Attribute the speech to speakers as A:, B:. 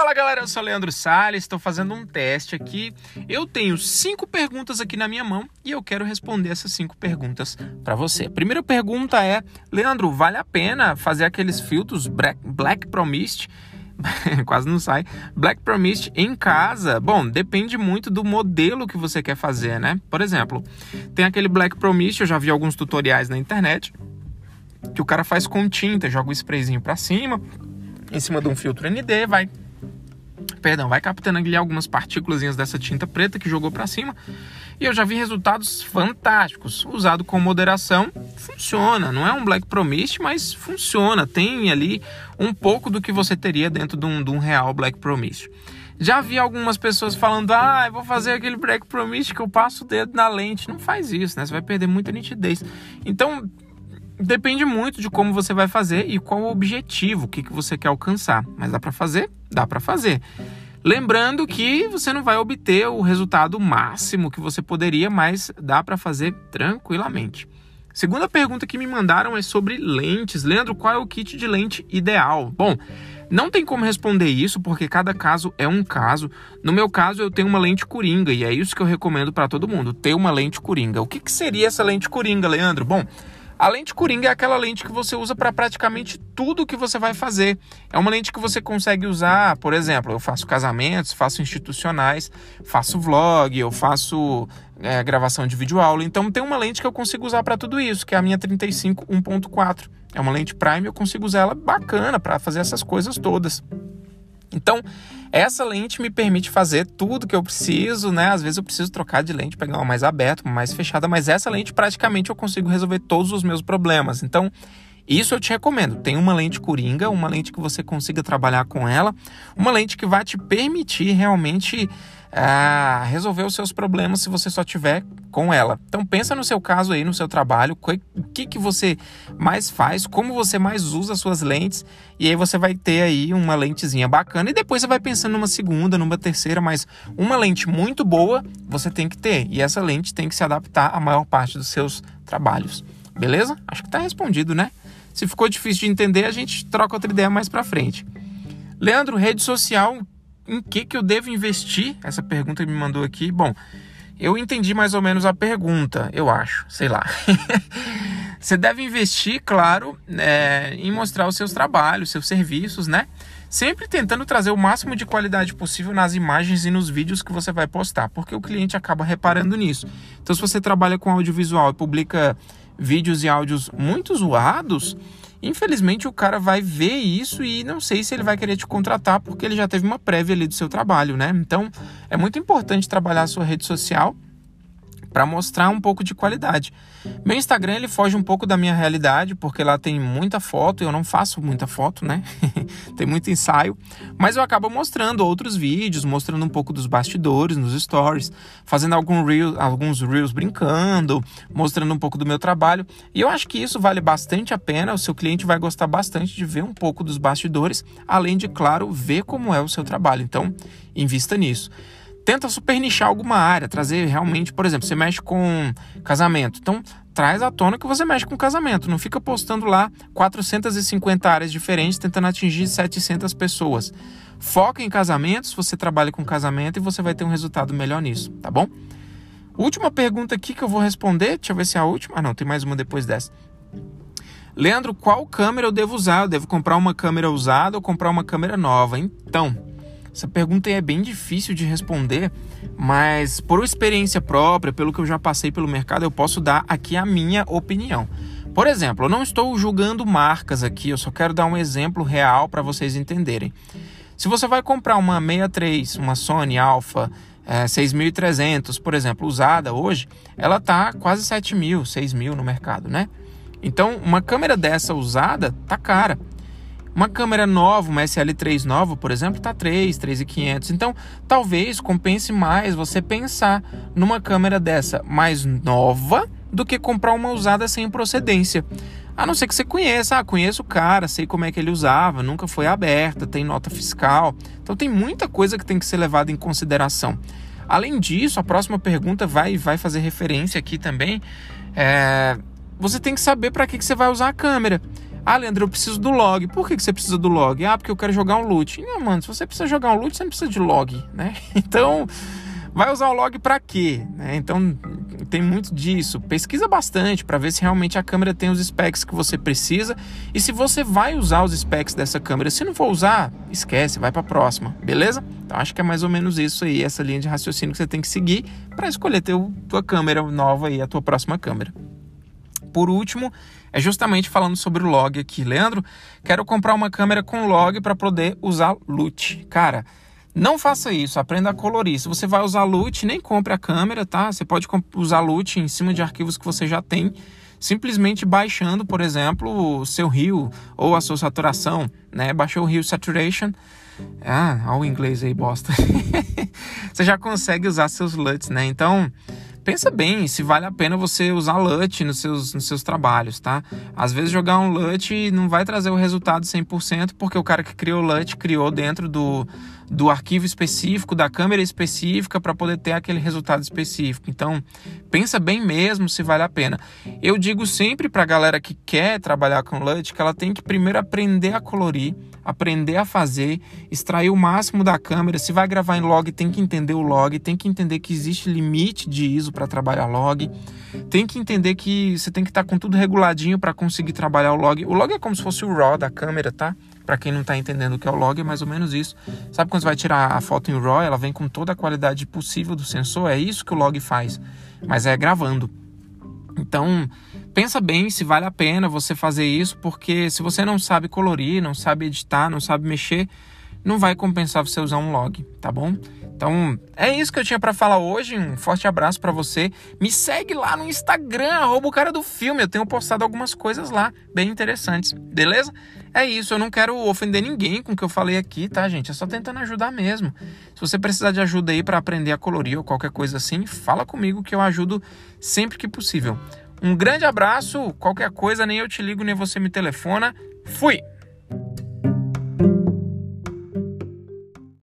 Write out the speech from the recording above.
A: Fala galera, eu sou Leandro Salles, estou fazendo um teste aqui. Eu tenho cinco perguntas aqui na minha mão e eu quero responder essas cinco perguntas para você. A primeira pergunta é: Leandro, vale a pena fazer aqueles filtros Black, Black Promist? Quase não sai. Black Promist em casa? Bom, depende muito do modelo que você quer fazer, né? Por exemplo, tem aquele Black Promist, eu já vi alguns tutoriais na internet, que o cara faz com tinta, joga o sprayzinho para cima, em cima de um filtro ND, vai perdão, vai captando ali algumas partículas dessa tinta preta que jogou para cima. E eu já vi resultados fantásticos. Usado com moderação, funciona. Não é um Black Promist, mas funciona. Tem ali um pouco do que você teria dentro de um, de um real Black Promist. Já vi algumas pessoas falando: ah, eu vou fazer aquele Black Promist que eu passo o dedo na lente. Não faz isso, né? Você vai perder muita nitidez. Então, depende muito de como você vai fazer e qual o objetivo, o que, que você quer alcançar. Mas dá para fazer? Dá para fazer. Lembrando que você não vai obter o resultado máximo que você poderia, mas dá para fazer tranquilamente. Segunda pergunta que me mandaram é sobre lentes. Leandro, qual é o kit de lente ideal? Bom, não tem como responder isso porque cada caso é um caso. No meu caso, eu tenho uma lente coringa e é isso que eu recomendo para todo mundo: ter uma lente coringa. O que, que seria essa lente coringa, Leandro? Bom, a lente Coringa é aquela lente que você usa para praticamente tudo que você vai fazer. É uma lente que você consegue usar, por exemplo, eu faço casamentos, faço institucionais, faço vlog, eu faço é, gravação de vídeo aula. Então tem uma lente que eu consigo usar para tudo isso, que é a minha 35 1.4. É uma lente prime, eu consigo usar ela bacana para fazer essas coisas todas. Então, essa lente me permite fazer tudo que eu preciso, né? Às vezes eu preciso trocar de lente, pegar uma mais aberta, uma mais fechada, mas essa lente praticamente eu consigo resolver todos os meus problemas. Então, isso eu te recomendo. Tem uma lente coringa, uma lente que você consiga trabalhar com ela, uma lente que vai te permitir realmente a resolver os seus problemas se você só tiver com ela. Então pensa no seu caso aí, no seu trabalho, o que, que você mais faz, como você mais usa as suas lentes, e aí você vai ter aí uma lentezinha bacana, e depois você vai pensando numa segunda, numa terceira, mas uma lente muito boa você tem que ter, e essa lente tem que se adaptar à maior parte dos seus trabalhos. Beleza? Acho que está respondido, né? Se ficou difícil de entender, a gente troca outra ideia mais para frente. Leandro, rede social, em que, que eu devo investir? Essa pergunta me mandou aqui. Bom, eu entendi mais ou menos a pergunta, eu acho, sei lá. Você deve investir, claro, é, em mostrar os seus trabalhos, seus serviços, né? Sempre tentando trazer o máximo de qualidade possível nas imagens e nos vídeos que você vai postar, porque o cliente acaba reparando nisso. Então, se você trabalha com audiovisual e publica vídeos e áudios muito zoados, Infelizmente o cara vai ver isso e não sei se ele vai querer te contratar porque ele já teve uma prévia ali do seu trabalho, né? Então é muito importante trabalhar a sua rede social para mostrar um pouco de qualidade. Meu Instagram ele foge um pouco da minha realidade, porque lá tem muita foto, eu não faço muita foto, né? tem muito ensaio, mas eu acabo mostrando outros vídeos, mostrando um pouco dos bastidores nos stories, fazendo algum reel, alguns reels brincando, mostrando um pouco do meu trabalho. E eu acho que isso vale bastante a pena, o seu cliente vai gostar bastante de ver um pouco dos bastidores, além de, claro, ver como é o seu trabalho. Então, invista nisso tenta supernichar alguma área, trazer realmente, por exemplo, você mexe com casamento. Então, traz à tona que você mexe com casamento. Não fica postando lá 450 áreas diferentes tentando atingir 700 pessoas. Foca em casamentos, você trabalha com casamento e você vai ter um resultado melhor nisso, tá bom? Última pergunta aqui que eu vou responder, deixa eu ver se é a última. Ah, não, tem mais uma depois dessa. Leandro, qual câmera eu devo usar? Eu devo comprar uma câmera usada ou comprar uma câmera nova? Então, essa pergunta é bem difícil de responder, mas por experiência própria, pelo que eu já passei pelo mercado, eu posso dar aqui a minha opinião. Por exemplo, eu não estou julgando marcas aqui, eu só quero dar um exemplo real para vocês entenderem. Se você vai comprar uma 63, uma Sony Alpha é, 6300, por exemplo, usada hoje, ela está quase 7 mil, 6 mil no mercado, né? Então, uma câmera dessa usada tá cara. Uma câmera nova, uma SL3 nova, por exemplo, está 3, 3.500. Então, talvez compense mais você pensar numa câmera dessa mais nova do que comprar uma usada sem procedência. A não ser que você conheça, ah, conheço o cara, sei como é que ele usava, nunca foi aberta, tem nota fiscal. Então tem muita coisa que tem que ser levada em consideração. Além disso, a próxima pergunta vai, vai fazer referência aqui também. É, você tem que saber para que, que você vai usar a câmera. Ah, Leandro, eu preciso do log. Por que, que você precisa do log? Ah, porque eu quero jogar um loot. Não, mano, se você precisa jogar um loot, você não precisa de log, né? Então, vai usar o log para quê? Né? Então, tem muito disso. Pesquisa bastante para ver se realmente a câmera tem os specs que você precisa e se você vai usar os specs dessa câmera. Se não for usar, esquece, vai para a próxima, beleza? Então acho que é mais ou menos isso aí, essa linha de raciocínio que você tem que seguir para escolher teu, tua câmera nova e a tua próxima câmera. Por último, é justamente falando sobre o log aqui. Leandro, quero comprar uma câmera com log para poder usar LUT. Cara, não faça isso, aprenda a colorir. Se você vai usar LUT, nem compre a câmera, tá? Você pode usar LUT em cima de arquivos que você já tem, simplesmente baixando, por exemplo, o seu rio ou a sua saturação, né? Baixou o rio saturation. Ah, olha o inglês aí, bosta. você já consegue usar seus LUTs, né? Então, pensa bem se vale a pena você usar LUT nos seus, nos seus trabalhos, tá? Às vezes jogar um LUT não vai trazer o resultado 100% porque o cara que criou o LUT criou dentro do, do arquivo específico, da câmera específica para poder ter aquele resultado específico. Então, pensa bem mesmo se vale a pena. Eu digo sempre para a galera que quer trabalhar com LUT que ela tem que primeiro aprender a colorir, aprender a fazer, extrair o máximo da câmera. Se vai gravar em log, tem que entender o log, tem que entender que existe limite de ISO para trabalhar log, tem que entender que você tem que estar tá com tudo reguladinho para conseguir trabalhar o log. O log é como se fosse o RAW da câmera, tá? Para quem não está entendendo o que é o log, é mais ou menos isso. Sabe quando você vai tirar a foto em RAW, ela vem com toda a qualidade possível do sensor? É isso que o log faz, mas é gravando. Então, pensa bem se vale a pena você fazer isso, porque se você não sabe colorir, não sabe editar, não sabe mexer, não vai compensar você usar um log, tá bom? Então, é isso que eu tinha para falar hoje. Um forte abraço para você. Me segue lá no Instagram, arroba o cara do filme. Eu tenho postado algumas coisas lá, bem interessantes, beleza? É isso, eu não quero ofender ninguém com o que eu falei aqui, tá, gente? É só tentando ajudar mesmo. Se você precisar de ajuda aí para aprender a colorir ou qualquer coisa assim, fala comigo que eu ajudo sempre que possível. Um grande abraço, qualquer coisa, nem eu te ligo, nem você me telefona. Fui!